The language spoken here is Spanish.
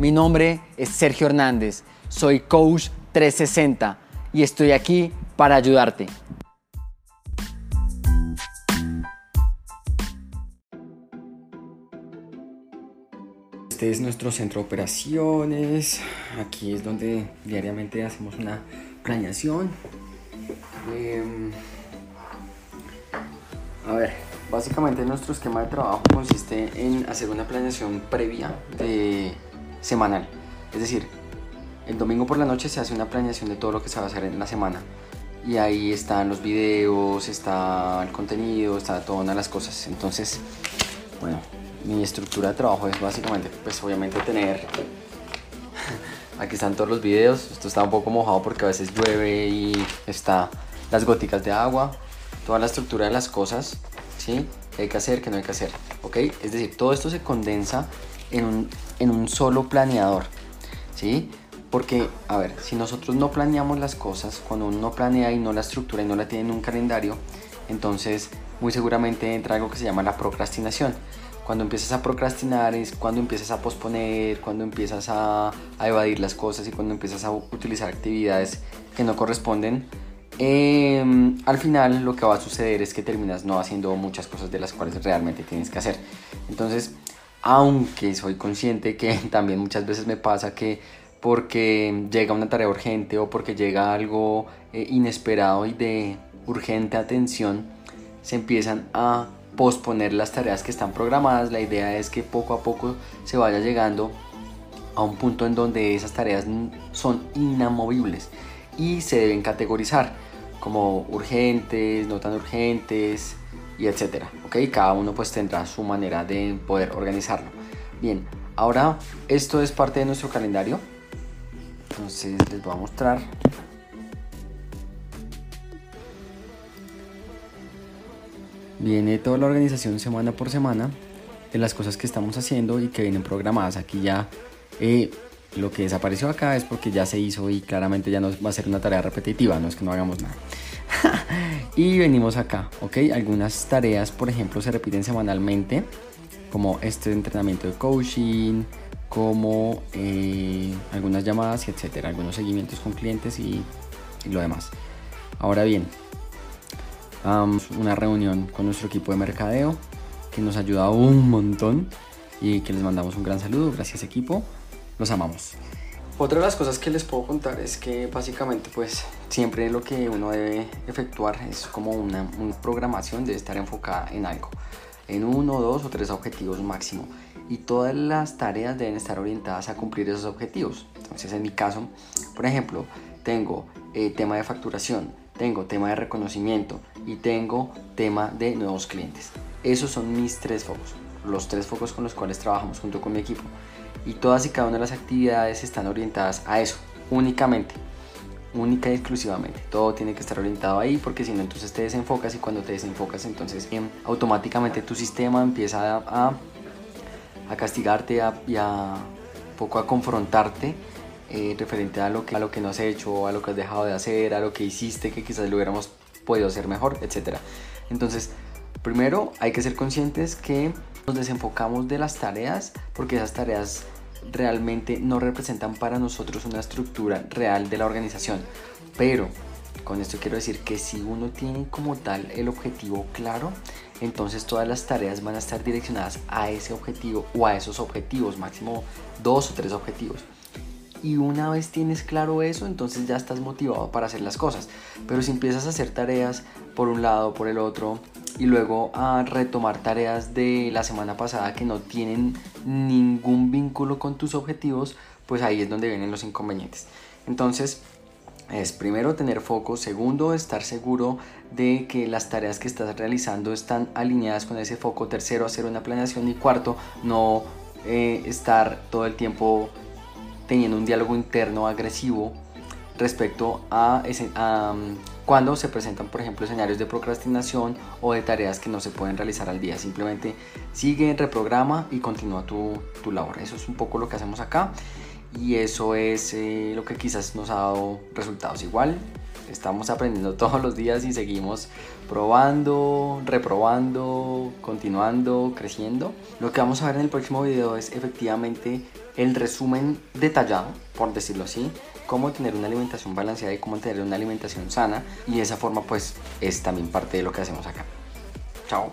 Mi nombre es Sergio Hernández, soy Coach 360 y estoy aquí para ayudarte. Este es nuestro centro de operaciones. Aquí es donde diariamente hacemos una planeación. Em, a ver, básicamente nuestro esquema de trabajo consiste en hacer una planeación previa de semanal. Es decir, el domingo por la noche se hace una planeación de todo lo que se va a hacer en la semana. Y ahí están los videos, está el contenido, está todas las cosas. Entonces, bueno, mi estructura de trabajo es básicamente, pues obviamente tener... Aquí están todos los videos. Esto está un poco mojado porque a veces llueve y está las góticas de agua. Toda la estructura de las cosas, ¿sí? Que hay que hacer, que no hay que hacer, ¿ok? Es decir, todo esto se condensa en un, en un solo planeador, ¿sí? Porque, a ver, si nosotros no planeamos las cosas, cuando uno no planea y no la estructura y no la tiene en un calendario, entonces muy seguramente entra algo que se llama la procrastinación. Cuando empiezas a procrastinar es cuando empiezas a posponer, cuando empiezas a, evadir las cosas y cuando empiezas a utilizar actividades que no corresponden. Em, al final lo que va a suceder es que terminas no haciendo muchas cosas de las cuales realmente tienes que hacer. Entonces, aunque soy consciente que también muchas veces me pasa que porque llega una tarea urgente o porque llega algo eh, inesperado y de urgente atención, se empiezan a posponer las tareas que están programadas. La idea es que poco a poco se vaya llegando a un punto en donde esas tareas son inamovibles y se deben categorizar como urgentes, no tan urgentes y etcétera. ¿ok? Cada uno pues tendrá su manera de poder organizarlo. Bien, ahora esto es parte de nuestro calendario. Entonces les voy a mostrar viene toda la organización semana por semana de las cosas que estamos haciendo y que vienen programadas. Aquí ya eh, lo que desapareció acá es porque ya se hizo y claramente ya no va a ser una tarea repetitiva, no es que no hagamos nada. y venimos acá, ¿ok? Algunas tareas, por ejemplo, se repiten semanalmente, como este entrenamiento de coaching, como eh, algunas llamadas y etcétera, algunos seguimientos con clientes y lo demás. Ahora bien, una reunión con nuestro equipo de mercadeo que nos ayuda un montón y que les mandamos un gran saludo. Gracias equipo, los amamos. Otra de las cosas que les puedo contar es que básicamente pues siempre lo que uno debe efectuar es como una, una programación de estar enfocada en algo, en uno, dos o tres objetivos máximo y todas las tareas deben estar orientadas a cumplir esos objetivos. Entonces en mi caso, por ejemplo, tengo eh, tema de facturación, tengo tema de reconocimiento y tengo tema de nuevos clientes. Esos son mis tres focos, los tres focos con los cuales trabajamos junto con mi equipo. Y todas y cada una de las actividades están orientadas a eso, únicamente, única y exclusivamente. Todo tiene que estar orientado ahí porque si no entonces te desenfocas y cuando te desenfocas entonces em, automáticamente tu sistema empieza a, a, castigarte y a poco a confrontarte eh, referente a lo, que, a lo que no has hecho, a lo que has dejado de hacer, a lo que hiciste que quizás lo hubiéramos podido hacer mejor, etc. Entonces, primero hay que ser conscientes que nos desenfocamos de las tareas porque esas tareas realmente no representan para nosotros una estructura real de la organización. Pero con esto quiero decir que si uno tiene como tal el objetivo claro, entonces todas las tareas van a estar direccionadas a ese objetivo o a esos objetivos, máximo dos o tres objetivos y una vez tienes claro eso, entonces ya estás motivado para hacer las cosas. Pero si empiezas a hacer tareas por un lado, por el otro, y luego a retomar tareas de la semana pasada que no tienen ningún vínculo con tus objetivos, pues ahí es donde vienen los inconvenientes. Entonces, es primero tener foco, segundo estar seguro de que las tareas que estás realizando están alineadas con ese foco, tercero hacer una planeación y cuarto no eh, estar todo el tiempo teniendo un diálogo interno agresivo respecto a, ese, mm, cuando se presentan, por ejemplo, escenarios de procrastinación o de tareas que no se pueden realizar al día. Simplemente sigue, reprograma y continúa tu, tu labor. Eso es un poco lo que hacemos acá y eso es eh, lo que quizás nos ha dado resultados. Igual estamos aprendiendo todos los días y seguimos probando, reprobando, continuando, creciendo. Lo que vamos a ver en el próximo video es efectivamente el resumen detallado, por decirlo así, cómo tener una alimentación balanceada y cómo tener una alimentación sana y de esa forma pues es también parte de lo que hacemos acá. Chao.